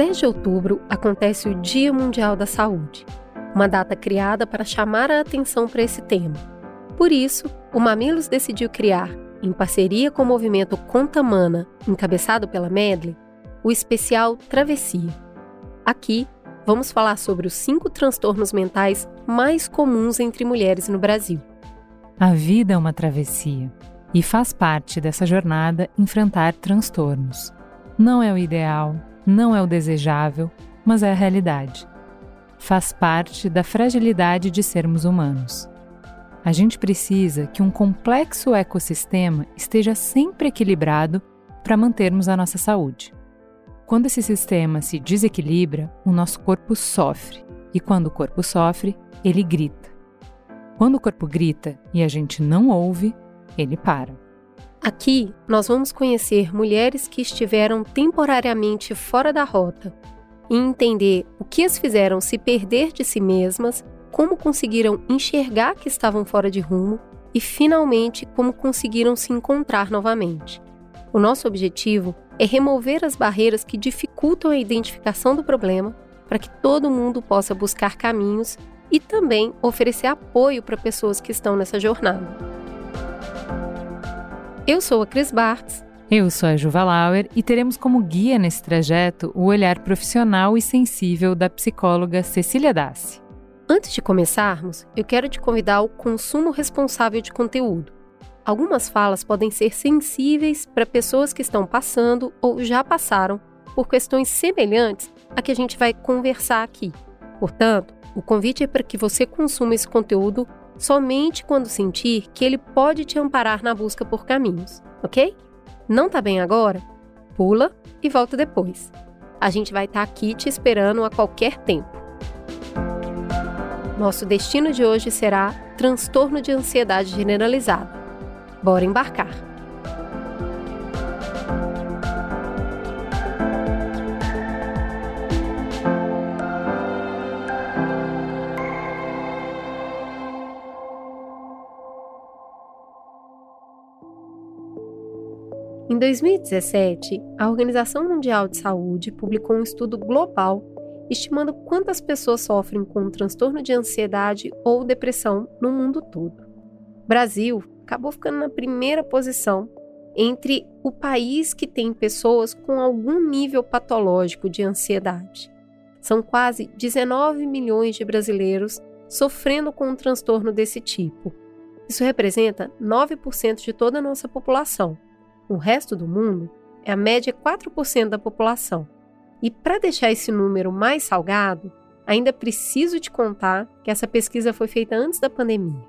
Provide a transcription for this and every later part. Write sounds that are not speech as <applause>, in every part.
10 de outubro acontece o Dia Mundial da Saúde, uma data criada para chamar a atenção para esse tema. Por isso, o Mamilos decidiu criar, em parceria com o movimento Contamana, encabeçado pela Medley, o especial Travessia. Aqui, vamos falar sobre os cinco transtornos mentais mais comuns entre mulheres no Brasil. A vida é uma travessia e faz parte dessa jornada enfrentar transtornos. Não é o ideal, não é o desejável, mas é a realidade. Faz parte da fragilidade de sermos humanos. A gente precisa que um complexo ecossistema esteja sempre equilibrado para mantermos a nossa saúde. Quando esse sistema se desequilibra, o nosso corpo sofre, e quando o corpo sofre, ele grita. Quando o corpo grita e a gente não ouve, ele para. Aqui nós vamos conhecer mulheres que estiveram temporariamente fora da rota e entender o que as fizeram se perder de si mesmas como conseguiram enxergar que estavam fora de rumo e, finalmente, como conseguiram se encontrar novamente. O nosso objetivo é remover as barreiras que dificultam a identificação do problema para que todo mundo possa buscar caminhos e também oferecer apoio para pessoas que estão nessa jornada. Eu sou a Cris Bartz. Eu sou a Juva Lauer e teremos como guia nesse trajeto o olhar profissional e sensível da psicóloga Cecília Dassi. Antes de começarmos, eu quero te convidar ao consumo responsável de conteúdo. Algumas falas podem ser sensíveis para pessoas que estão passando ou já passaram por questões semelhantes a que a gente vai conversar aqui. Portanto, o convite é para que você consuma esse conteúdo somente quando sentir que ele pode te amparar na busca por caminhos, ok? Não tá bem agora? Pula e volta depois. A gente vai estar tá aqui te esperando a qualquer tempo. Nosso destino de hoje será transtorno de ansiedade generalizada. Bora embarcar! 2017, a Organização Mundial de Saúde publicou um estudo global estimando quantas pessoas sofrem com um transtorno de ansiedade ou depressão no mundo todo. Brasil acabou ficando na primeira posição entre o país que tem pessoas com algum nível patológico de ansiedade. São quase 19 milhões de brasileiros sofrendo com um transtorno desse tipo. Isso representa 9% de toda a nossa população. O resto do mundo é a média 4% da população. E para deixar esse número mais salgado, ainda preciso te contar que essa pesquisa foi feita antes da pandemia.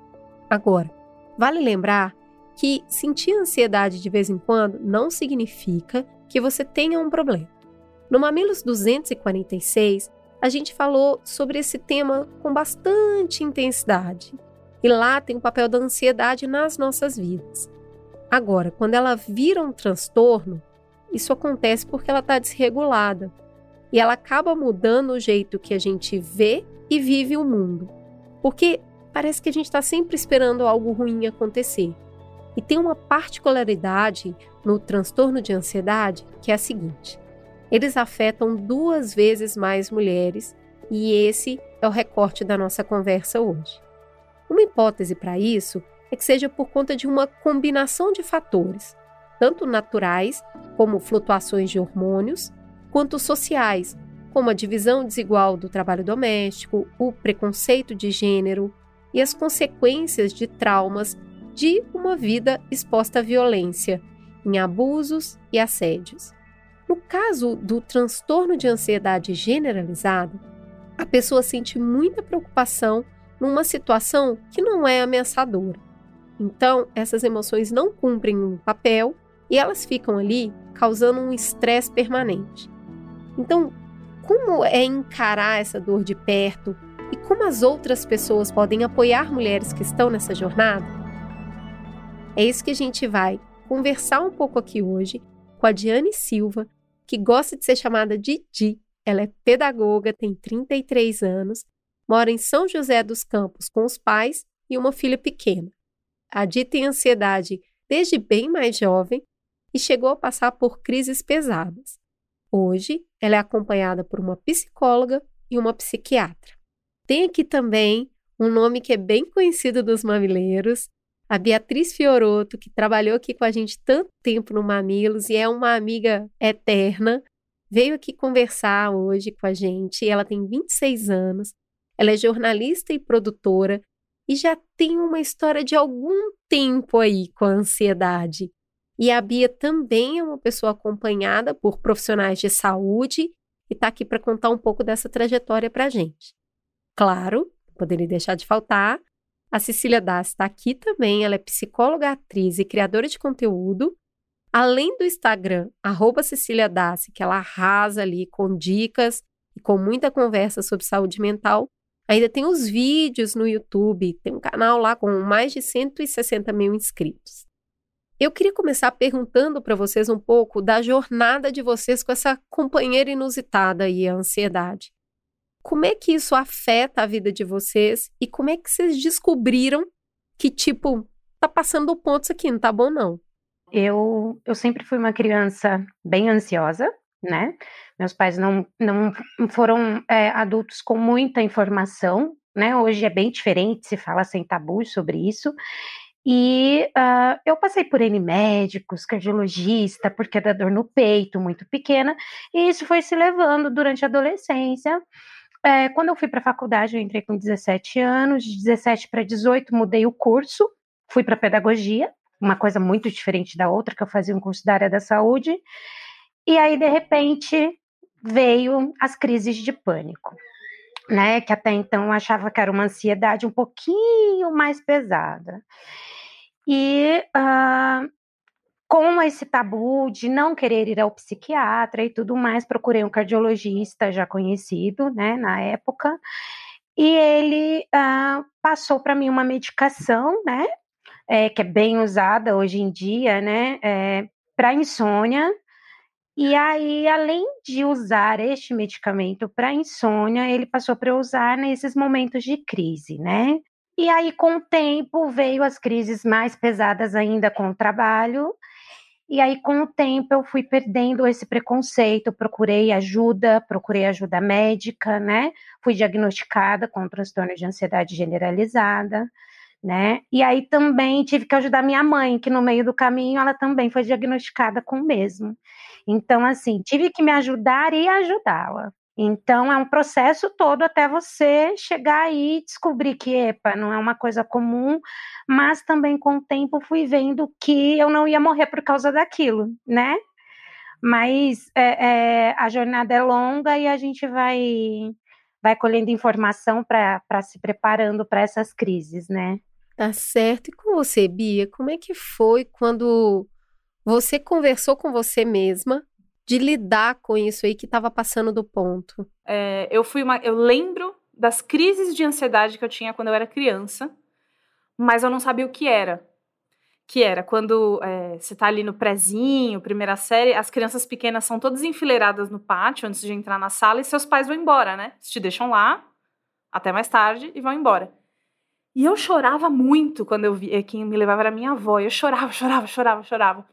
Agora, vale lembrar que sentir ansiedade de vez em quando não significa que você tenha um problema. No Mamilos 246, a gente falou sobre esse tema com bastante intensidade. E lá tem o papel da ansiedade nas nossas vidas. Agora, quando ela vira um transtorno, isso acontece porque ela está desregulada e ela acaba mudando o jeito que a gente vê e vive o mundo. Porque parece que a gente está sempre esperando algo ruim acontecer. E tem uma particularidade no transtorno de ansiedade que é a seguinte: eles afetam duas vezes mais mulheres, e esse é o recorte da nossa conversa hoje. Uma hipótese para isso é que seja por conta de uma combinação de fatores, tanto naturais, como flutuações de hormônios, quanto sociais, como a divisão desigual do trabalho doméstico, o preconceito de gênero e as consequências de traumas de uma vida exposta à violência, em abusos e assédios. No caso do transtorno de ansiedade generalizada, a pessoa sente muita preocupação numa situação que não é ameaçadora. Então, essas emoções não cumprem um papel e elas ficam ali causando um estresse permanente. Então, como é encarar essa dor de perto e como as outras pessoas podem apoiar mulheres que estão nessa jornada? É isso que a gente vai conversar um pouco aqui hoje com a Diane Silva, que gosta de ser chamada de Di. Ela é pedagoga, tem 33 anos, mora em São José dos Campos com os pais e uma filha pequena. A Di tem ansiedade desde bem mais jovem e chegou a passar por crises pesadas. Hoje, ela é acompanhada por uma psicóloga e uma psiquiatra. Tem aqui também um nome que é bem conhecido dos mamileiros, a Beatriz Fioroto, que trabalhou aqui com a gente tanto tempo no Mamilos e é uma amiga eterna, veio aqui conversar hoje com a gente. Ela tem 26 anos, ela é jornalista e produtora e já tem uma história de algum tempo aí com a ansiedade. E a Bia também é uma pessoa acompanhada por profissionais de saúde e está aqui para contar um pouco dessa trajetória para a gente. Claro, poderia deixar de faltar, a Cecília Dassi está aqui também, ela é psicóloga, atriz e criadora de conteúdo. Além do Instagram, arroba Cecília Dassi, que ela arrasa ali com dicas e com muita conversa sobre saúde mental, ainda tem os vídeos no YouTube, tem um canal lá com mais de 160 mil inscritos. Eu queria começar perguntando para vocês um pouco da jornada de vocês com essa companheira inusitada e a ansiedade. Como é que isso afeta a vida de vocês e como é que vocês descobriram que, tipo, tá passando o ponto isso aqui, não tá bom não? Eu, eu sempre fui uma criança bem ansiosa, né? Meus pais não, não foram é, adultos com muita informação, né? Hoje é bem diferente, se fala sem tabus sobre isso. E uh, eu passei por N médicos, cardiologista, porque da dor no peito, muito pequena, e isso foi se levando durante a adolescência. É, quando eu fui para a faculdade, eu entrei com 17 anos, de 17 para 18 mudei o curso, fui para pedagogia, uma coisa muito diferente da outra, que eu fazia um curso da área da saúde, e aí, de repente, veio as crises de pânico, né? Que até então achava que era uma ansiedade um pouquinho mais pesada. E uh, com esse tabu de não querer ir ao psiquiatra e tudo mais, procurei um cardiologista já conhecido, né, na época, e ele uh, passou para mim uma medicação, né, é, que é bem usada hoje em dia, né, é, para insônia. E aí, além de usar este medicamento para insônia, ele passou para usar nesses momentos de crise, né? E aí, com o tempo, veio as crises mais pesadas ainda com o trabalho, e aí, com o tempo, eu fui perdendo esse preconceito, procurei ajuda, procurei ajuda médica, né? Fui diagnosticada com transtorno de ansiedade generalizada, né? E aí também tive que ajudar minha mãe, que no meio do caminho ela também foi diagnosticada com o mesmo. Então, assim, tive que me ajudar e ajudá-la. Então, é um processo todo até você chegar e descobrir que, epa, não é uma coisa comum, mas também com o tempo fui vendo que eu não ia morrer por causa daquilo, né? Mas é, é, a jornada é longa e a gente vai, vai colhendo informação para se preparando para essas crises, né? Tá certo. E com você, Bia, como é que foi quando você conversou com você mesma de lidar com isso aí que estava passando do ponto? É, eu fui uma, eu lembro das crises de ansiedade que eu tinha quando eu era criança, mas eu não sabia o que era. Que era quando é, você está ali no prezinho, primeira série, as crianças pequenas são todas enfileiradas no pátio antes de entrar na sala e seus pais vão embora, né? Eles te deixam lá até mais tarde e vão embora. E eu chorava muito quando eu vi, quem me levava era minha avó. Eu <laughs> chorava, chorava, chorava, chorava.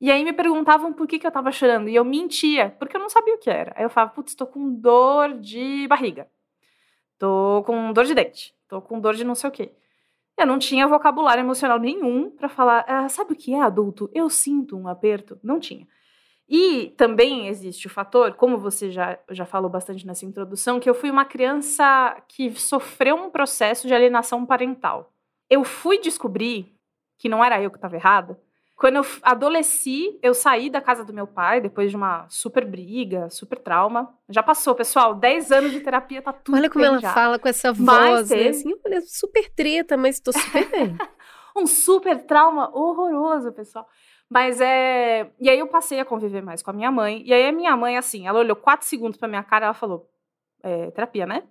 E aí me perguntavam por que, que eu tava chorando. E eu mentia, porque eu não sabia o que era. Aí eu falava, putz, tô com dor de barriga. Tô com dor de dente. Tô com dor de não sei o quê. Eu não tinha vocabulário emocional nenhum para falar, ah, sabe o que é adulto? Eu sinto um aperto. Não tinha. E também existe o fator, como você já, já falou bastante nessa introdução, que eu fui uma criança que sofreu um processo de alienação parental. Eu fui descobrir que não era eu que estava errada quando eu adolesci, eu saí da casa do meu pai depois de uma super briga, super trauma. Já passou, pessoal. 10 anos de terapia, tá tudo Olha como ela já. fala com essa voz, né? Assim, olha, super treta, mas tô super <laughs> bem. um super trauma horroroso, pessoal. Mas é. E aí eu passei a conviver mais com a minha mãe. E aí a minha mãe, assim, ela olhou quatro segundos pra minha cara e ela falou: é, terapia, né?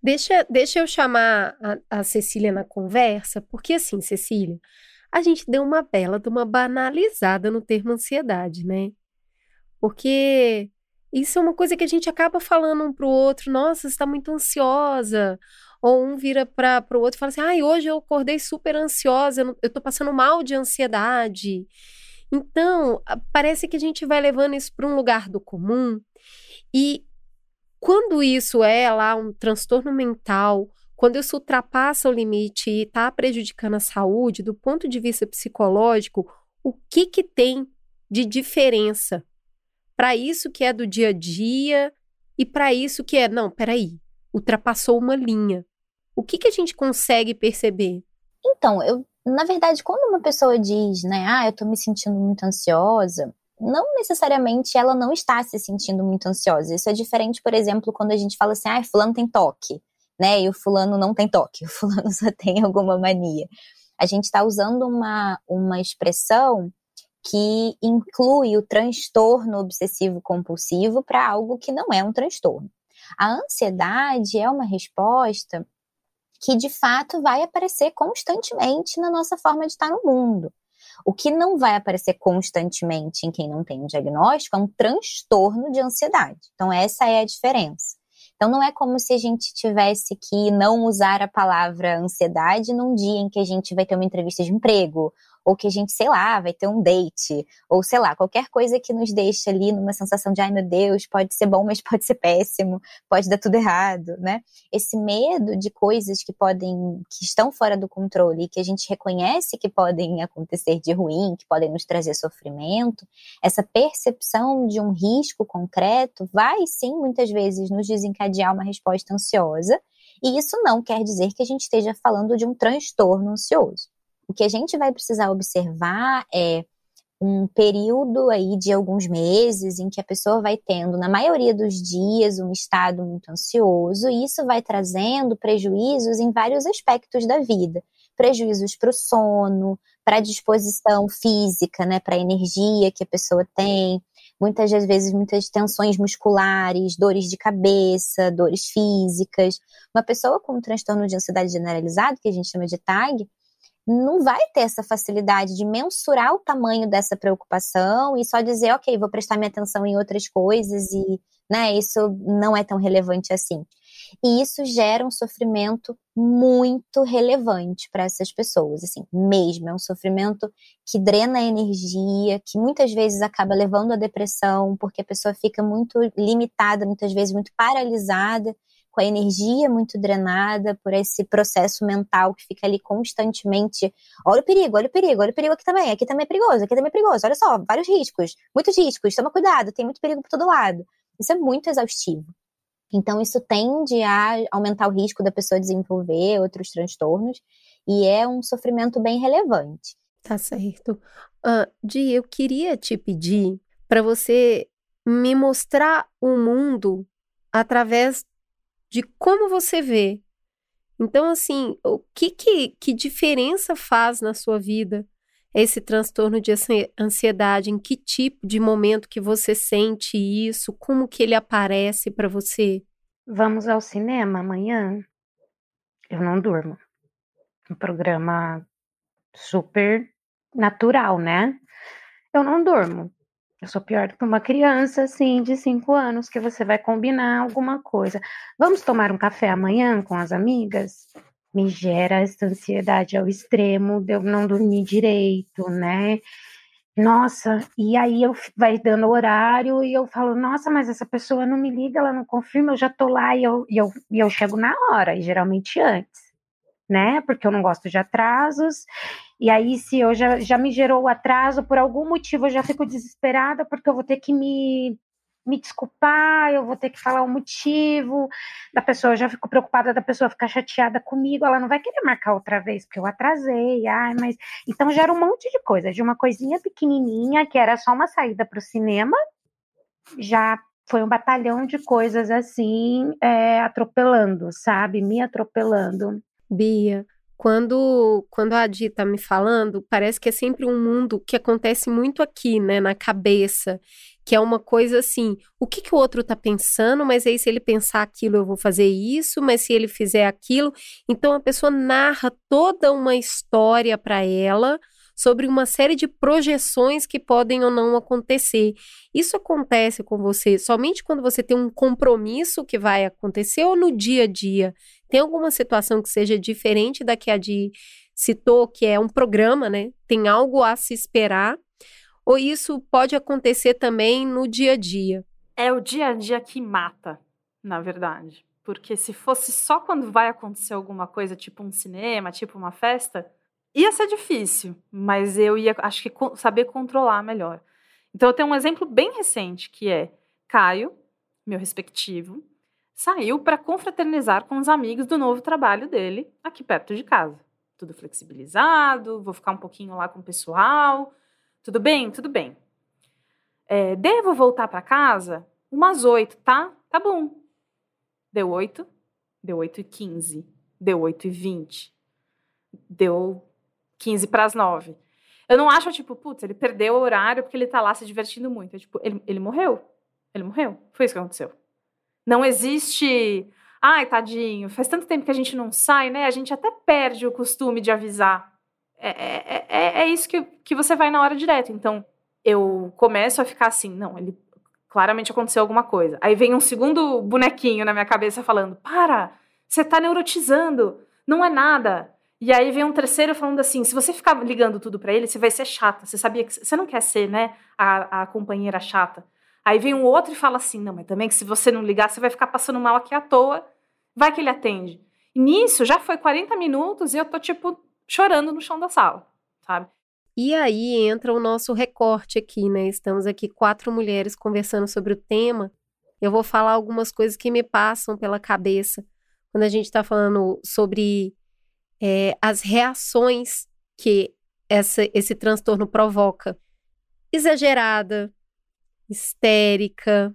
Deixa, deixa eu chamar a, a Cecília na conversa, porque assim, Cecília, a gente deu uma bela de uma banalizada no termo ansiedade, né? Porque isso é uma coisa que a gente acaba falando um pro outro, nossa, está muito ansiosa. Ou um vira para o outro e fala assim, ai, hoje eu acordei super ansiosa, eu, estou passando mal de ansiedade. Então, parece que a gente vai levando isso para um lugar do comum e quando isso é lá um transtorno mental, quando isso ultrapassa o limite e está prejudicando a saúde, do ponto de vista psicológico, o que que tem de diferença para isso que é do dia a dia e para isso que é, não, peraí, ultrapassou uma linha. O que que a gente consegue perceber? Então, eu, na verdade, quando uma pessoa diz, né, ah, eu tô me sentindo muito ansiosa, não necessariamente ela não está se sentindo muito ansiosa. Isso é diferente, por exemplo, quando a gente fala assim, ah, fulano tem toque, né? E o fulano não tem toque, <laughs> o fulano só tem alguma mania. A gente está usando uma, uma expressão que inclui o transtorno obsessivo compulsivo para algo que não é um transtorno. A ansiedade é uma resposta que de fato vai aparecer constantemente na nossa forma de estar no mundo. O que não vai aparecer constantemente em quem não tem um diagnóstico é um transtorno de ansiedade. Então, essa é a diferença. Então, não é como se a gente tivesse que não usar a palavra ansiedade num dia em que a gente vai ter uma entrevista de emprego, ou que a gente, sei lá, vai ter um date, ou sei lá, qualquer coisa que nos deixe ali numa sensação de ai meu Deus, pode ser bom, mas <laughs> pode ser péssimo, pode dar tudo errado, né? Esse medo de coisas que podem, que estão fora do controle, que a gente reconhece que podem acontecer de ruim, que podem nos trazer sofrimento, essa percepção de um risco concreto vai sim muitas vezes nos desencadear uma resposta ansiosa. E isso não quer dizer que a gente esteja falando de um transtorno ansioso. O que a gente vai precisar observar é um período aí de alguns meses em que a pessoa vai tendo, na maioria dos dias, um estado muito ansioso, e isso vai trazendo prejuízos em vários aspectos da vida. Prejuízos para o sono, para a disposição física, né, para a energia que a pessoa tem, muitas das vezes muitas tensões musculares, dores de cabeça, dores físicas. Uma pessoa com um transtorno de ansiedade generalizado, que a gente chama de TAG, não vai ter essa facilidade de mensurar o tamanho dessa preocupação e só dizer, ok, vou prestar minha atenção em outras coisas e, né, isso não é tão relevante assim. E isso gera um sofrimento muito relevante para essas pessoas, assim, mesmo. É um sofrimento que drena a energia, que muitas vezes acaba levando à depressão, porque a pessoa fica muito limitada, muitas vezes muito paralisada com a energia muito drenada por esse processo mental que fica ali constantemente. Olha o perigo, olha o perigo, olha o perigo aqui também, aqui também é perigoso, aqui também é perigoso. Olha só, vários riscos, muitos riscos, toma cuidado, tem muito perigo por todo lado. Isso é muito exaustivo. Então, isso tende a aumentar o risco da pessoa desenvolver outros transtornos e é um sofrimento bem relevante. Tá certo. Uh, Di, eu queria te pedir para você me mostrar o mundo através de como você vê. Então, assim, o que, que, que diferença faz na sua vida esse transtorno de ansiedade? Em que tipo de momento que você sente isso? Como que ele aparece para você? Vamos ao cinema amanhã? Eu não durmo. Um programa super natural, né? Eu não durmo. Eu sou pior do que uma criança, assim, de cinco anos, que você vai combinar alguma coisa. Vamos tomar um café amanhã com as amigas? Me gera essa ansiedade ao extremo de eu não dormir direito, né? Nossa, e aí eu vai dando horário e eu falo, nossa, mas essa pessoa não me liga, ela não confirma, eu já tô lá e eu, e eu, e eu chego na hora, e geralmente antes né? Porque eu não gosto de atrasos. E aí, se eu já, já me gerou o atraso, por algum motivo eu já fico desesperada, porque eu vou ter que me, me desculpar, eu vou ter que falar o motivo da pessoa, eu já fico preocupada da pessoa ficar chateada comigo, ela não vai querer marcar outra vez, porque eu atrasei, ai, mas. Então gera um monte de coisa, de uma coisinha pequenininha, que era só uma saída para o cinema, já foi um batalhão de coisas assim, é, atropelando, sabe? Me atropelando. Bia, quando, quando a Adi tá me falando, parece que é sempre um mundo que acontece muito aqui, né, na cabeça, que é uma coisa assim, o que, que o outro tá pensando, mas aí se ele pensar aquilo eu vou fazer isso, mas se ele fizer aquilo, então a pessoa narra toda uma história para ela, sobre uma série de projeções que podem ou não acontecer. Isso acontece com você somente quando você tem um compromisso que vai acontecer ou no dia a dia? Tem alguma situação que seja diferente da que a de citou, que é um programa, né? Tem algo a se esperar? Ou isso pode acontecer também no dia a dia? É o dia a dia que mata, na verdade. Porque se fosse só quando vai acontecer alguma coisa, tipo um cinema, tipo uma festa, ia ser difícil, mas eu ia, acho que saber controlar melhor. Então eu tenho um exemplo bem recente que é Caio, meu respectivo, saiu para confraternizar com os amigos do novo trabalho dele aqui perto de casa. Tudo flexibilizado, vou ficar um pouquinho lá com o pessoal. Tudo bem? Tudo bem. É, devo voltar para casa umas oito, tá? Tá bom. Deu oito, deu oito e quinze, deu oito e vinte, deu quinze para as nove. Eu não acho, tipo, putz, ele perdeu o horário porque ele tá lá se divertindo muito. É, tipo, ele, ele morreu. Ele morreu. Foi isso que aconteceu. Não existe. Ai, tadinho, faz tanto tempo que a gente não sai, né? A gente até perde o costume de avisar. É, é, é, é isso que, que você vai na hora direta. Então, eu começo a ficar assim, não, ele claramente aconteceu alguma coisa. Aí vem um segundo bonequinho na minha cabeça falando: para, você tá neurotizando, não é nada. E aí vem um terceiro falando assim: se você ficar ligando tudo para ele, você vai ser chata. Você sabia que você não quer ser, né, a, a companheira chata. Aí vem um outro e fala assim: não, mas também que se você não ligar, você vai ficar passando mal aqui à toa. Vai que ele atende. Nisso já foi 40 minutos e eu tô, tipo, chorando no chão da sala, sabe? E aí entra o nosso recorte aqui, né? Estamos aqui quatro mulheres conversando sobre o tema. Eu vou falar algumas coisas que me passam pela cabeça quando a gente está falando sobre é, as reações que essa, esse transtorno provoca. Exagerada, histérica,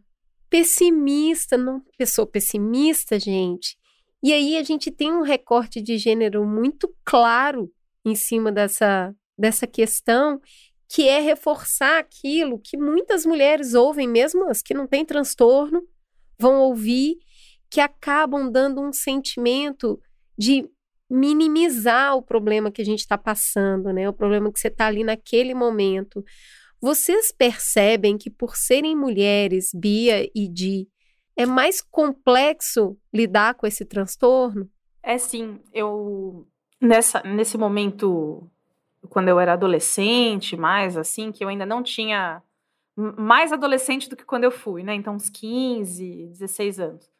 pessimista, não, pessoa pessimista, gente. E aí a gente tem um recorte de gênero muito claro em cima dessa, dessa questão, que é reforçar aquilo que muitas mulheres ouvem, mesmo as que não têm transtorno, vão ouvir, que acabam dando um sentimento de minimizar o problema que a gente está passando, né? O problema que você está ali naquele momento. Vocês percebem que por serem mulheres, Bia e Di, é mais complexo lidar com esse transtorno? É sim. Eu nessa nesse momento quando eu era adolescente, mais assim, que eu ainda não tinha mais adolescente do que quando eu fui, né? Então uns 15, 16 anos.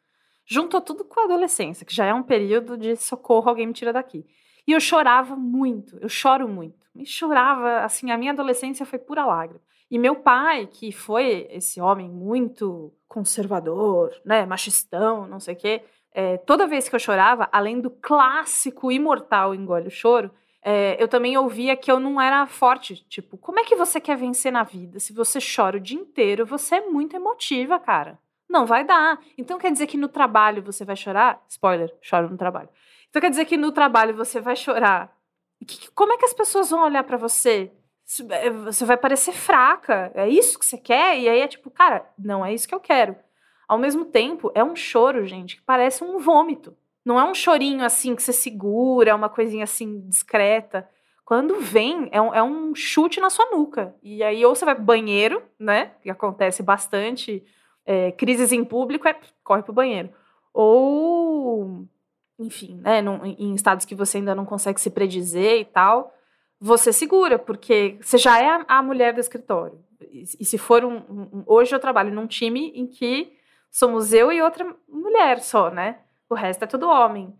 Juntou tudo com a adolescência, que já é um período de socorro, alguém me tira daqui. E eu chorava muito, eu choro muito. Me chorava, assim, a minha adolescência foi pura lágrima. E meu pai, que foi esse homem muito conservador, né, machistão, não sei o quê, é, toda vez que eu chorava, além do clássico imortal engole o choro, é, eu também ouvia que eu não era forte. Tipo, como é que você quer vencer na vida? Se você chora o dia inteiro, você é muito emotiva, cara. Não vai dar. Então quer dizer que no trabalho você vai chorar? Spoiler, choro no trabalho. Então quer dizer que no trabalho você vai chorar. Que, como é que as pessoas vão olhar para você? É, você vai parecer fraca. É isso que você quer? E aí é tipo, cara, não é isso que eu quero. Ao mesmo tempo, é um choro, gente, que parece um vômito. Não é um chorinho assim que você segura, uma coisinha assim discreta. Quando vem, é um, é um chute na sua nuca. E aí, ou você vai pro banheiro, né? Que acontece bastante. É, crises em público é corre pro banheiro. Ou enfim, né, num, em estados que você ainda não consegue se predizer e tal, você segura, porque você já é a, a mulher do escritório. E, e se for um, um, Hoje eu trabalho num time em que somos eu e outra mulher só, né? O resto é todo homem.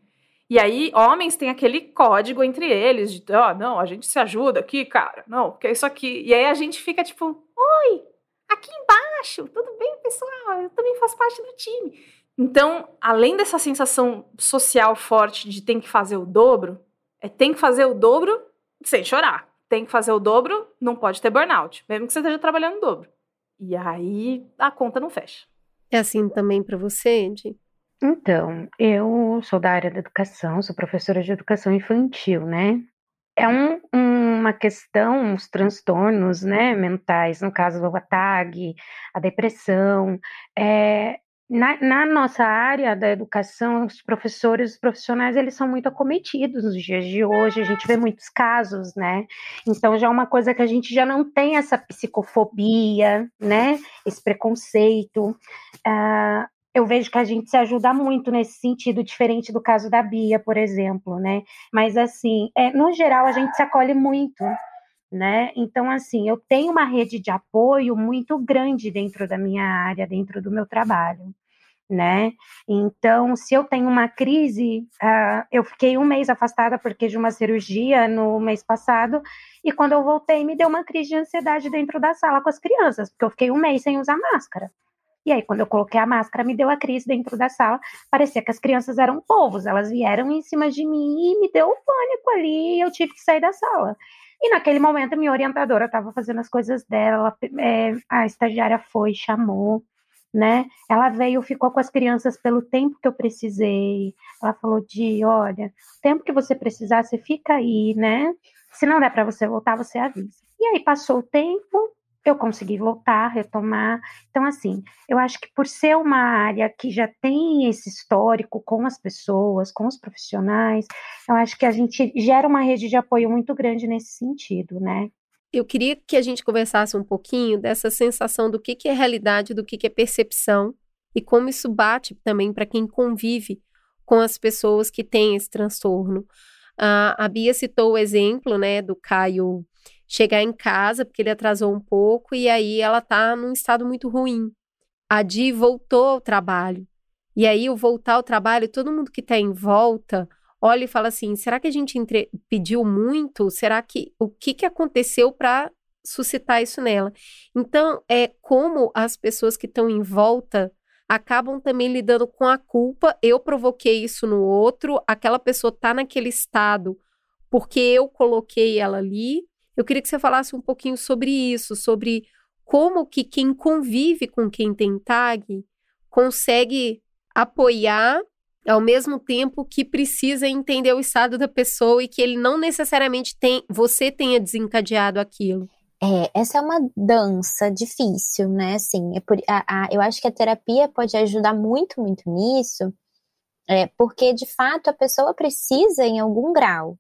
E aí, homens têm aquele código entre eles de, ó, oh, não, a gente se ajuda aqui, cara, não, porque é isso aqui. E aí a gente fica tipo, oi, aqui embaixo, tudo bem, pessoal? Eu também faço parte do time. Então, além dessa sensação social forte de tem que fazer o dobro, é tem que fazer o dobro sem chorar. Tem que fazer o dobro, não pode ter burnout, mesmo que você esteja trabalhando o dobro. E aí a conta não fecha. É assim também para você, Andy? Então, eu sou da área da educação, sou professora de educação infantil, né? É um, uma questão, os transtornos né, mentais, no caso a TAG, a depressão, é, na, na, nossa área da educação, os professores, os profissionais, eles são muito acometidos nos dias de hoje, a gente vê muitos casos, né? Então já é uma coisa que a gente já não tem essa psicofobia, né? Esse preconceito. Uh, eu vejo que a gente se ajuda muito nesse sentido, diferente do caso da Bia, por exemplo, né? Mas assim, é, no geral, a gente se acolhe muito né? Então, assim, eu tenho uma rede de apoio muito grande dentro da minha área, dentro do meu trabalho né? Então, se eu tenho uma crise, uh, eu fiquei um mês afastada porque de uma cirurgia no mês passado, e quando eu voltei, me deu uma crise de ansiedade dentro da sala com as crianças, porque eu fiquei um mês sem usar máscara. E aí, quando eu coloquei a máscara, me deu a crise dentro da sala. Parecia que as crianças eram povos, elas vieram em cima de mim e me deu um pânico ali, e eu tive que sair da sala. E naquele momento, minha orientadora estava fazendo as coisas dela, é, a estagiária foi, chamou, né? Ela veio, ficou com as crianças pelo tempo que eu precisei. Ela falou de, olha, o tempo que você precisar, você fica aí, né? Se não der para você voltar, você avisa. E aí passou o tempo, eu consegui voltar, retomar. Então, assim, eu acho que por ser uma área que já tem esse histórico com as pessoas, com os profissionais, eu acho que a gente gera uma rede de apoio muito grande nesse sentido, né? Eu queria que a gente conversasse um pouquinho dessa sensação do que, que é realidade, do que, que é percepção e como isso bate também para quem convive com as pessoas que têm esse transtorno. a Bia citou o exemplo, né, do Caio chegar em casa porque ele atrasou um pouco e aí ela está num estado muito ruim. A Di voltou ao trabalho. E aí, o voltar ao trabalho, todo mundo que está em volta olha e fala assim: será que a gente entre... pediu muito? Será que o que, que aconteceu para suscitar isso nela? Então, é como as pessoas que estão em volta acabam também lidando com a culpa. Eu provoquei isso no outro, aquela pessoa está naquele estado porque eu coloquei ela ali. Eu queria que você falasse um pouquinho sobre isso, sobre como que quem convive com quem tem tag consegue apoiar ao mesmo tempo que precisa entender o estado da pessoa e que ele não necessariamente tem, você tenha desencadeado aquilo. É, essa é uma dança difícil, né? Assim, é por, a, a, eu acho que a terapia pode ajudar muito, muito nisso, é, porque de fato a pessoa precisa, em algum grau,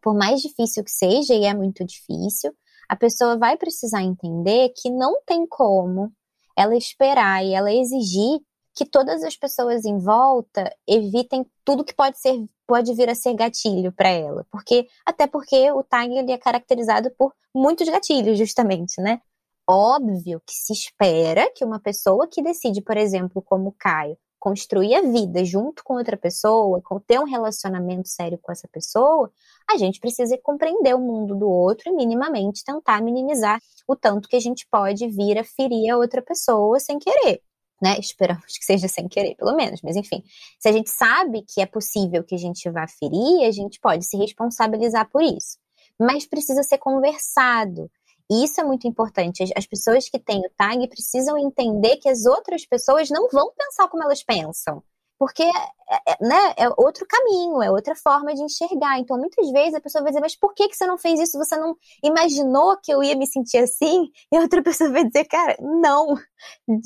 por mais difícil que seja, e é muito difícil, a pessoa vai precisar entender que não tem como ela esperar e ela exigir que todas as pessoas em volta evitem tudo que pode ser pode vir a ser gatilho para ela, porque até porque o tag ele é caracterizado por muitos gatilhos justamente, né? Óbvio que se espera que uma pessoa que decide, por exemplo, como Caio, construir a vida junto com outra pessoa, ter um relacionamento sério com essa pessoa, a gente precisa compreender o mundo do outro e minimamente tentar minimizar o tanto que a gente pode vir a ferir a outra pessoa sem querer né? Esperamos que seja sem querer, pelo menos, mas enfim. Se a gente sabe que é possível que a gente vá ferir, a gente pode se responsabilizar por isso. Mas precisa ser conversado. E isso é muito importante. As pessoas que têm o tag precisam entender que as outras pessoas não vão pensar como elas pensam porque é, é, né, é outro caminho, é outra forma de enxergar. Então, muitas vezes a pessoa vai dizer, mas por que, que você não fez isso? Você não imaginou que eu ia me sentir assim? E a outra <laughs> pessoa vai dizer, cara, não,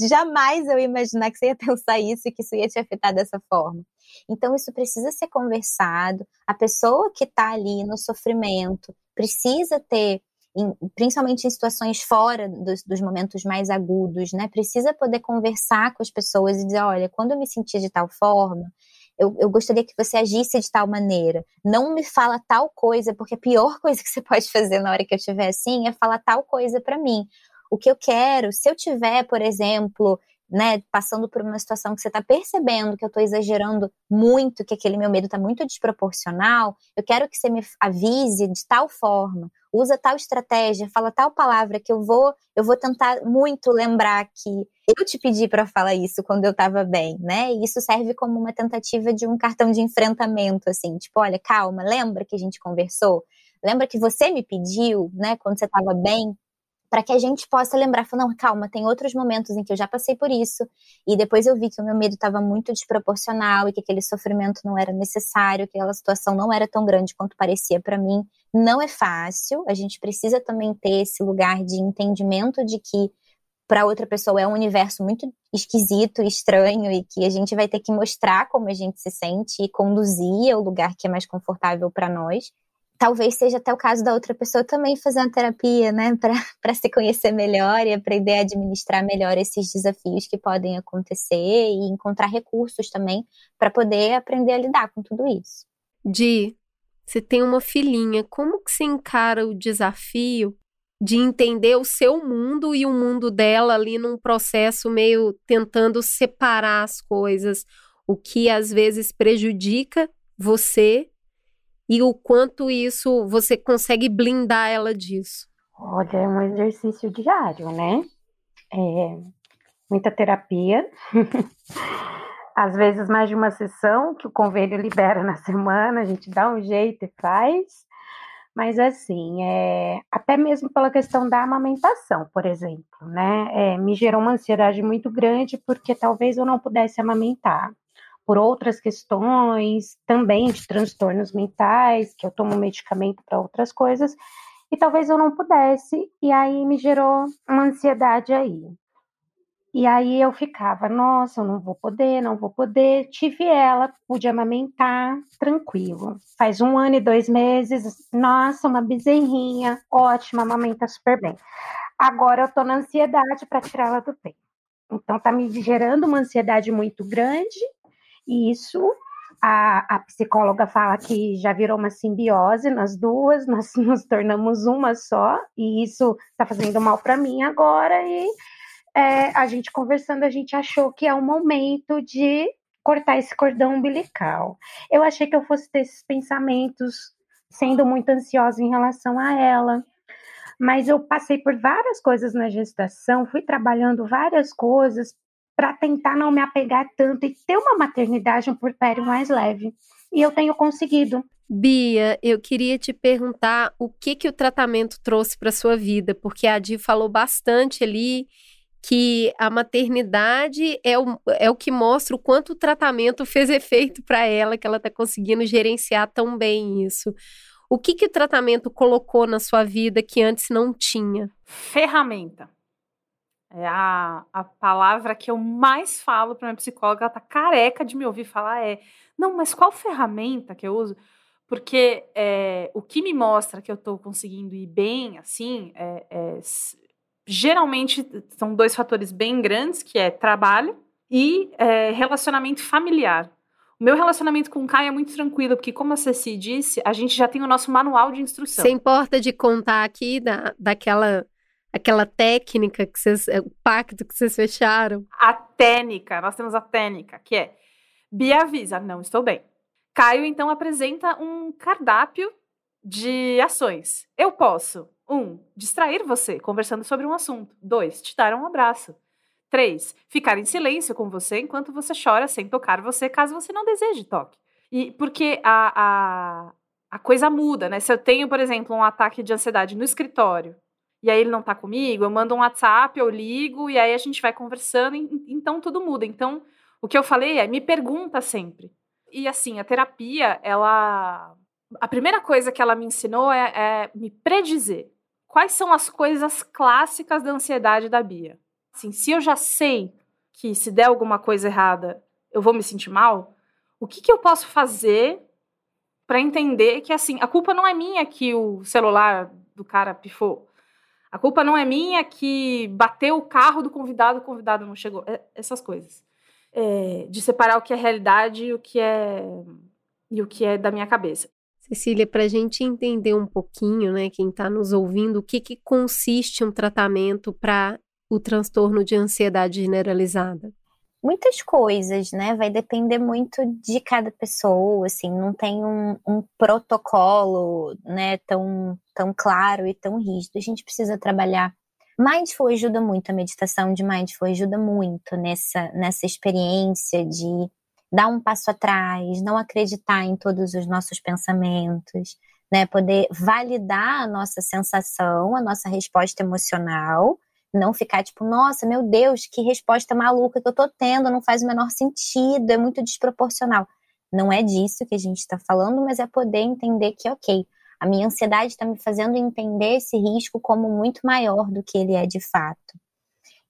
jamais eu ia imaginar que você ia pensar isso e que isso ia te afetar dessa forma. Então, isso precisa ser conversado. A pessoa que está ali no sofrimento precisa ter em, principalmente em situações fora dos, dos, momentos mais agudos, né? Precisa poder conversar com as pessoas e dizer, olha, quando eu me sentir de tal forma, eu, eu, gostaria que você agisse de tal maneira. Não me fala tal coisa, porque a pior <laughs> coisa que você pode fazer na hora que eu estiver assim é falar tal coisa para mim. O que eu quero, se eu tiver, por exemplo, né, passando por uma situação que você está percebendo que eu estou exagerando muito, que aquele meu medo está muito desproporcional, eu quero que você me avise de tal forma, usa tal estratégia, fala tal palavra que eu vou, eu vou tentar muito lembrar que eu te pedi para falar isso quando eu estava bem, né? E isso serve como uma tentativa de um cartão de enfrentamento, assim, tipo, olha, calma, lembra que a gente conversou? Lembra que você me pediu, né, quando você estava bem? Para que a gente possa lembrar, falar, não, calma, tem outros momentos em que eu já passei por isso, e depois eu vi que o meu medo estava muito desproporcional e que aquele sofrimento não era necessário, que aquela situação não era tão grande quanto parecia para mim. Não é fácil, a gente precisa também ter esse lugar de entendimento de que para outra pessoa é um universo muito esquisito, estranho e que a gente vai ter que mostrar como a gente se sente e conduzir ao lugar que é mais confortável para nós talvez seja até o caso da outra pessoa também fazer uma terapia, né, <laughs> para se conhecer melhor e aprender a administrar melhor esses desafios que podem acontecer e encontrar recursos também para poder aprender a lidar com tudo isso. Di, você tem uma filhinha, como que você encara o desafio de entender o seu mundo e o mundo dela ali num processo meio tentando separar as coisas, o que às vezes prejudica você e o quanto isso você consegue blindar ela disso. Olha, é um exercício diário, né? É, muita terapia. <laughs> Às vezes mais de uma sessão que o convênio libera na semana, a gente dá um jeito e faz. Mas assim, é, até mesmo pela questão da amamentação, por exemplo, né? É, me gerou uma ansiedade muito grande porque talvez eu não pudesse amamentar. Por outras questões, também de transtornos mentais, que eu tomo medicamento para outras coisas, e talvez eu não pudesse, e aí me gerou uma ansiedade aí. E aí eu ficava, nossa, eu não vou poder, não vou poder. Tive ela, pude amamentar, tranquilo. Faz um ano e dois meses, nossa, uma bezerrinha, ótima, amamenta super bem. Agora eu tô na ansiedade para tirá-la do peito. Então tá me gerando uma ansiedade muito grande, isso a, a, psicóloga fala que já virou uma simbiose nas duas, <laughs> nós nos tornamos uma só, e isso está fazendo mal para mim agora, e é, a gente conversando, a gente achou que é o momento de cortar esse cordão umbilical. Eu achei que eu fosse ter esses pensamentos, sendo muito ansiosa em relação a ela. Mas eu passei por várias coisas na gestação, fui trabalhando várias coisas para tentar não me apegar tanto e ter uma maternidade, um puerpério mais leve. E eu tenho conseguido. Bia, eu queria te perguntar o que que o tratamento trouxe para sua vida, porque a Di falou bastante ali que a maternidade é o, é o que mostra o quanto o tratamento fez efeito para ela, que ela está conseguindo gerenciar tão bem isso. O que, que o tratamento colocou na sua vida que antes não tinha? Ferramenta. É a, a palavra que eu mais falo para minha psicóloga, ela tá careca de me ouvir falar é, não, mas qual ferramenta que eu uso? Porque é, o que me mostra que eu estou conseguindo ir bem, assim, é, é geralmente são dois fatores bem grandes, que é trabalho e é, relacionamento familiar. O meu relacionamento com o Caio é muito tranquilo, porque, como a Ceci disse, a gente já tem o nosso manual de instrução. Você importa de contar aqui da, daquela aquela técnica que vocês, é, o pacto que vocês fecharam? A técnica, nós temos a técnica, que é Bia avisa, não estou bem. Caio, então, apresenta um cardápio de ações. Eu posso um, distrair você conversando sobre um assunto. Dois, te dar um abraço. Três, ficar em silêncio com você enquanto você chora sem tocar você, caso você não deseje toque. E porque a, a, a coisa muda, né? Se eu tenho, por exemplo, um ataque de ansiedade no escritório e aí ele não tá comigo, eu mando um WhatsApp, eu ligo e aí a gente vai conversando, então tudo muda. Então, o que eu falei é, me pergunta sempre. E assim, a terapia, ela. A primeira coisa que ela me ensinou é, é me predizer quais são as coisas clássicas da ansiedade da Bia. Assim, se eu já sei que se der alguma coisa errada eu vou me sentir mal, o que, que eu posso fazer para entender que assim a culpa não é minha que o celular do cara pifou. A culpa não é minha que bateu o carro do convidado, o convidado não chegou. É, essas coisas. É, de separar o que é realidade e o que é e o que é da minha cabeça. Cecília, para a gente entender um pouquinho, né, quem está nos ouvindo, o que, que consiste um tratamento para o transtorno de ansiedade generalizada? Muitas coisas, né? Vai depender muito de cada pessoa, assim, não tem um, um protocolo, né, tão, tão claro e tão rígido. A gente precisa trabalhar Mindful ajuda muito, a meditação de Mindful ajuda muito nessa, nessa experiência de dar um passo atrás, não acreditar em todos os nossos pensamentos, né? Poder validar a nossa sensação, a nossa resposta emocional, não ficar tipo, nossa, meu Deus, que resposta maluca que eu tô tendo, não faz o menor sentido, é muito desproporcional. Não é disso que a gente está falando, mas é poder entender que, ok, a minha ansiedade está me fazendo entender esse risco como muito maior do que ele é de fato.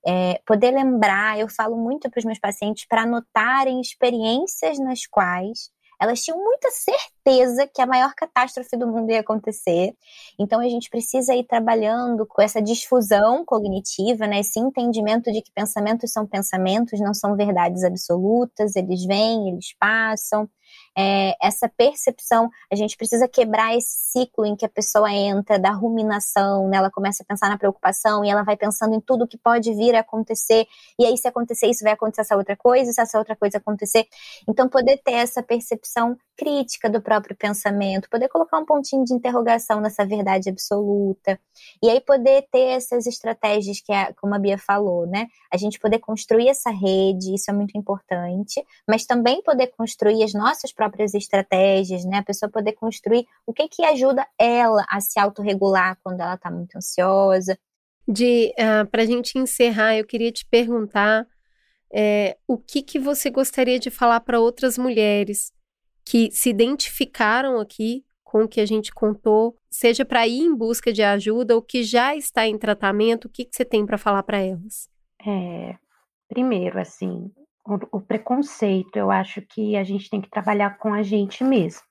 É, poder lembrar, eu falo muito para os meus pacientes para anotarem experiências nas quais elas tinham muita certeza que a maior catástrofe do mundo ia acontecer. Então a gente precisa ir trabalhando com essa difusão cognitiva, né? esse entendimento de que pensamentos são pensamentos, não são verdades absolutas, eles vêm, eles passam. É, essa percepção, a gente precisa quebrar esse ciclo em que a pessoa entra da ruminação, né? ela começa a pensar na preocupação e ela vai pensando em tudo que pode vir a acontecer, e aí se acontecer isso, vai acontecer essa outra coisa, se essa outra coisa acontecer. Então, poder ter essa percepção crítica do próprio pensamento, poder colocar um pontinho de interrogação nessa verdade absoluta, e aí poder ter essas estratégias que, a, como a Bia falou, né? A gente poder construir essa rede, isso é muito importante, mas também poder construir as nossas próprias estratégias, né? A pessoa poder construir o que que ajuda ela a se autorregular quando ela está muito ansiosa. De uh, ah, para a gente encerrar, eu queria te perguntar é, o que que você gostaria de falar para outras mulheres que se identificaram aqui com o que a gente contou, seja para ir em busca de ajuda ou que já está em tratamento, o que, que você tem para falar para elas? É, primeiro, assim, o, o, preconceito, eu acho que a gente tem que trabalhar com a gente mesmo.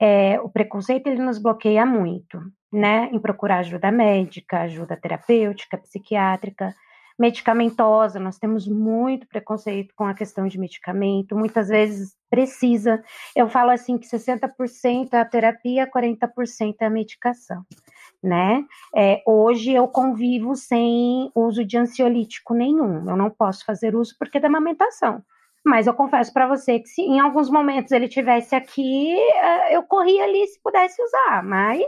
É, o preconceito ele nos bloqueia muito, né? Em procurar ajuda médica, ajuda terapêutica, psiquiátrica, medicamentosa. Nós temos muito preconceito com a questão de medicamento. Muitas vezes precisa. Eu falo assim que 60% é a terapia, 40% é a medicação né? É, hoje eu convivo sem uso de ansiolítico nenhum. Eu não posso fazer uso porque é da amamentação. Mas eu confesso para você que se em alguns momentos ele tivesse aqui, é, eu corria ali se pudesse usar. Mas,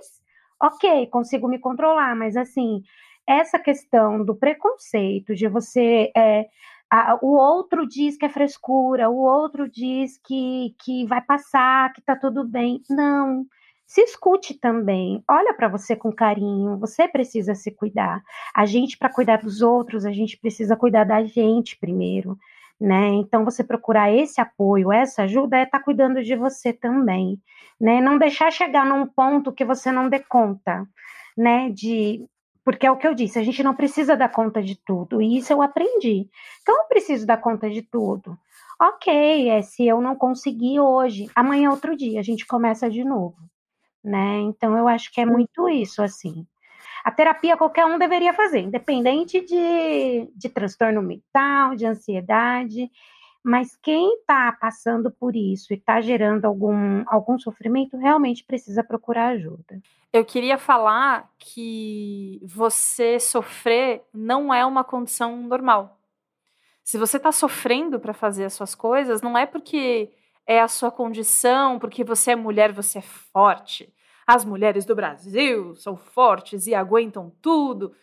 ok, consigo me controlar. Mas assim, essa questão do preconceito de você é, a, o outro diz que é frescura, o outro diz que, que vai passar, que tá tudo bem. Não, se escute também, olha para você com carinho, você precisa se cuidar. A gente, para cuidar dos outros, a gente precisa cuidar da gente primeiro, né? Então, você procurar esse apoio, essa ajuda, é estar tá cuidando de você também, né? Não deixar chegar num ponto que você não dê conta, né? De porque é o que eu disse, a gente não precisa dar conta de tudo, e isso eu aprendi. Então, eu preciso dar conta de tudo. Ok, é se eu não conseguir hoje, amanhã é outro dia, a gente começa de novo né? Então eu acho que é muito isso, assim. A terapia qualquer um deveria fazer, independente de, de transtorno mental, de ansiedade, mas quem está passando por isso e está gerando algum, algum sofrimento realmente precisa procurar ajuda. Eu queria falar que você sofrer não é uma condição normal. Se você está sofrendo para fazer as suas coisas, não é porque é a sua condição, porque você é mulher, você é forte as mulheres do Brasil são fortes e aguentam tudo.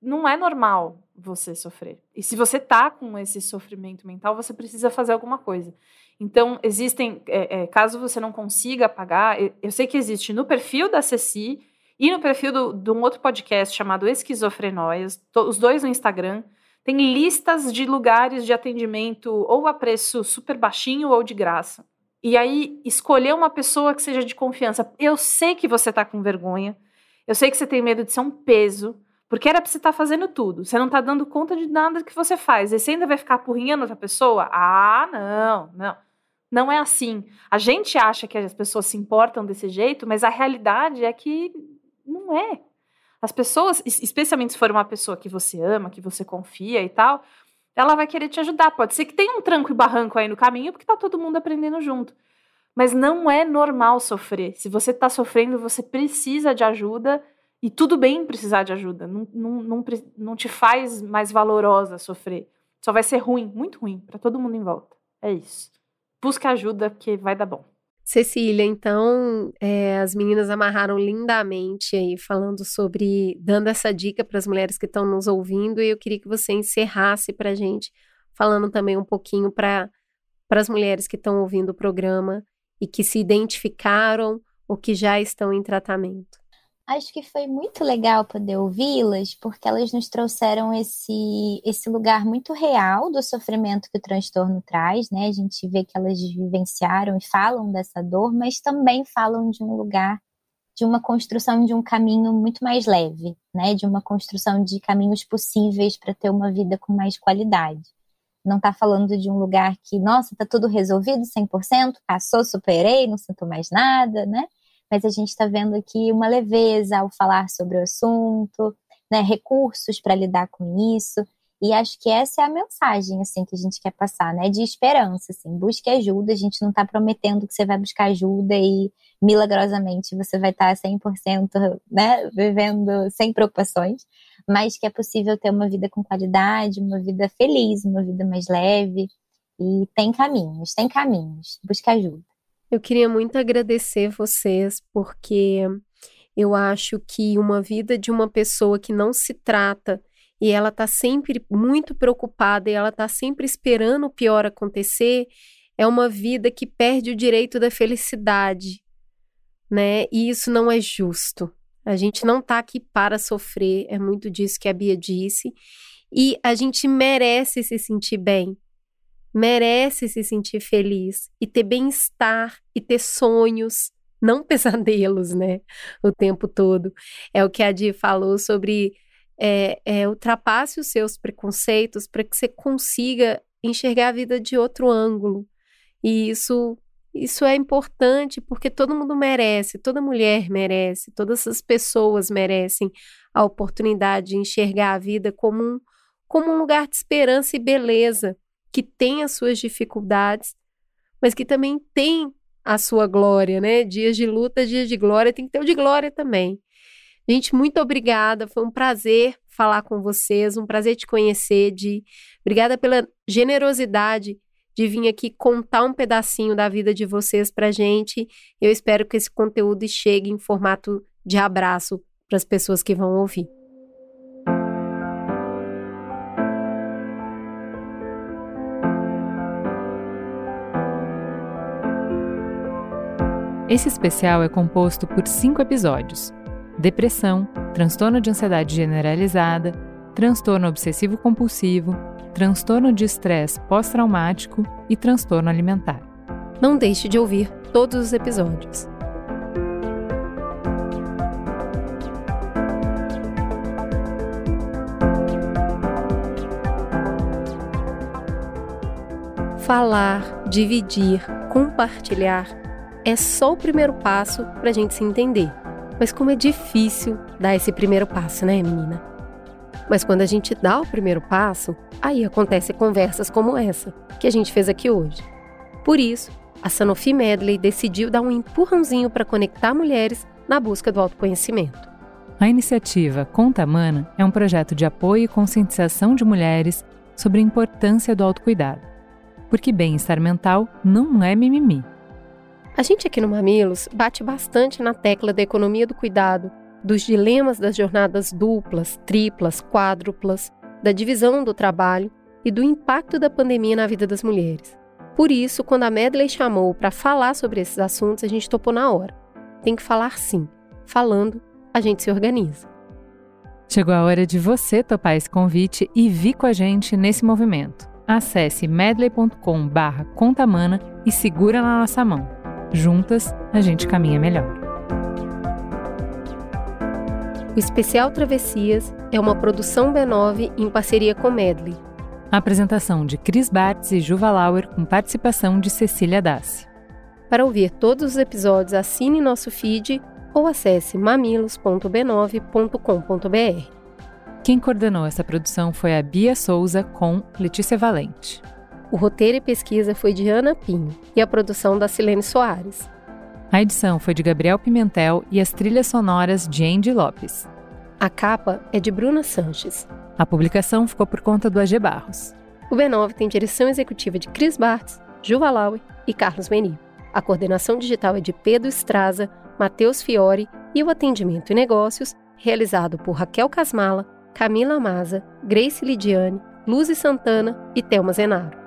Não é normal você sofrer. E se você tá com esse sofrimento mental, você precisa fazer alguma coisa. Então, existem, é, é, caso você não consiga pagar, eu, sei que existe no perfil da Ceci e no perfil de um outro podcast chamado Esquizofrenóias, os dois no Instagram, tem listas de lugares de atendimento ou a preço super baixinho ou de graça. E aí, escolher uma pessoa que seja de confiança. Eu sei que você tá com vergonha. Eu sei que você tem medo de ser um peso. Porque era pra você estar tá fazendo tudo. Você não tá dando conta de nada que você faz. E você ainda vai ficar apurrinhando outra pessoa? Ah, não, não. Não é assim. A gente acha que as pessoas se importam desse jeito, mas a realidade é que não é. As pessoas, especialmente se for uma pessoa que você ama, que você confia e tal, ela vai querer te ajudar. Pode ser que tenha um tranco e barranco aí no caminho, porque tá todo mundo aprendendo junto. Mas não é normal sofrer. Se você tá sofrendo, você precisa de ajuda e tudo bem precisar de ajuda. Não, não, não, não te faz mais valorosa sofrer. Só vai ser ruim, muito ruim, para todo mundo em volta. É isso. Busca ajuda, porque vai dar bom. Cecília, então é, as meninas amarraram lindamente aí, falando sobre, dando essa dica para as mulheres que estão nos ouvindo, e eu queria que você encerrasse para a gente, falando também um pouquinho para as mulheres que estão ouvindo o programa e que se identificaram ou que já estão em tratamento acho que foi muito legal poder ouvi-las, porque elas nos trouxeram esse, esse lugar muito real do sofrimento que o transtorno traz, né? A gente vê que elas vivenciaram e falam dessa dor, mas também falam de um lugar, de uma construção de um caminho muito mais leve, né? De uma construção de caminhos possíveis para ter uma vida com mais qualidade. Não está falando de um lugar que, nossa, está tudo resolvido 100%, passou, superei, não sinto mais nada, né? Mas a gente está vendo aqui uma leveza ao falar sobre o assunto, né, recursos para lidar com isso. E acho que essa é a mensagem, assim, que a gente quer passar, né? De esperança, assim. Busque ajuda, a gente não está prometendo que você vai buscar ajuda e milagrosamente você vai estar 100%, né? Vivendo sem preocupações, mas que é possível ter uma vida com qualidade, uma vida feliz, uma vida mais leve. E tem caminhos, tem caminhos. Busque ajuda. Eu queria muito agradecer vocês, porque eu acho que uma vida de uma pessoa que não se trata e ela está sempre muito preocupada e ela está sempre esperando o pior acontecer, é uma vida que perde o direito da felicidade, né? E isso não é justo. A gente não está aqui para sofrer, é muito disso que a Bia disse, e a gente merece se sentir bem, merece se sentir feliz e ter bem-estar e ter sonhos, <laughs> não pesadelos, né? O tempo todo. É o que a Di falou sobre é, é, ultrapasse os seus preconceitos para que você consiga enxergar a vida de outro ângulo. E isso, isso é importante porque todo mundo merece, toda mulher merece, todas as pessoas merecem a oportunidade de enxergar a vida como um, como um lugar de esperança e beleza, que tem as suas dificuldades, mas que também tem a sua glória, né? Dias de luta, dias de glória, tem que ter o de glória também. Gente, muito obrigada. Foi um prazer falar com vocês, um prazer te conhecer, de obrigada pela generosidade de vir aqui contar um pedacinho da vida de vocês pra gente. Eu espero que esse conteúdo chegue em formato de abraço para as pessoas que vão ouvir. Esse especial é composto por cinco episódios depressão, transtorno de ansiedade generalizada, transtorno obsessivo-compulsivo, transtorno de estresse pós-traumático e transtorno alimentar. Não deixe de ouvir todos os episódios. Falar, dividir, compartilhar é só o primeiro passo para a gente se entender. Mas como é difícil dar esse primeiro passo, né, menina? Mas quando a gente dá o primeiro passo, aí acontecem conversas como essa que a gente fez aqui hoje. Por isso, a Sanofi Medley decidiu dar um empurrãozinho para conectar mulheres na busca do autoconhecimento. A iniciativa Conta Mana é um projeto de apoio e conscientização de mulheres sobre a importância do autocuidado. Porque bem-estar mental não é mimimi. A gente aqui no Mamilos bate bastante na tecla da economia do cuidado, dos dilemas das jornadas duplas, triplas, quádruplas, da divisão do trabalho e do impacto da pandemia na vida das mulheres. Por isso, quando a Medley chamou para falar sobre esses assuntos, a gente topou na hora. Tem que falar sim. Falando, a gente se organiza. Chegou a hora de você topar esse convite e vir com a gente nesse movimento. Acesse medley.com/contamana e segura na nossa mão. Juntas, a gente caminha melhor. O especial Travessias é uma produção B9 em parceria com Medley. A apresentação de Cris Bartz e Juva Lauer com participação de Cecília Dassi. Para ouvir todos os episódios, assine nosso feed ou acesse mamilos.b9.com.br. Quem coordenou essa produção foi a Bia Souza com Letícia Valente. O roteiro e pesquisa foi de Ana Pinho e a produção da Silene Soares. A edição foi de Gabriel Pimentel e as trilhas sonoras de Andy Lopes. A capa é de Bruna Sanches. A publicação ficou por conta do AG Barros. O B9 tem direção executiva de Cris Bartz, Juva Lauer e Carlos Meni. A coordenação digital é de Pedro Estraza, Matheus Fiore e o atendimento e negócios realizado por Raquel Casmala, Camila Maza, Grace Lidiane, Luzi Santana e Thelma Zenaro.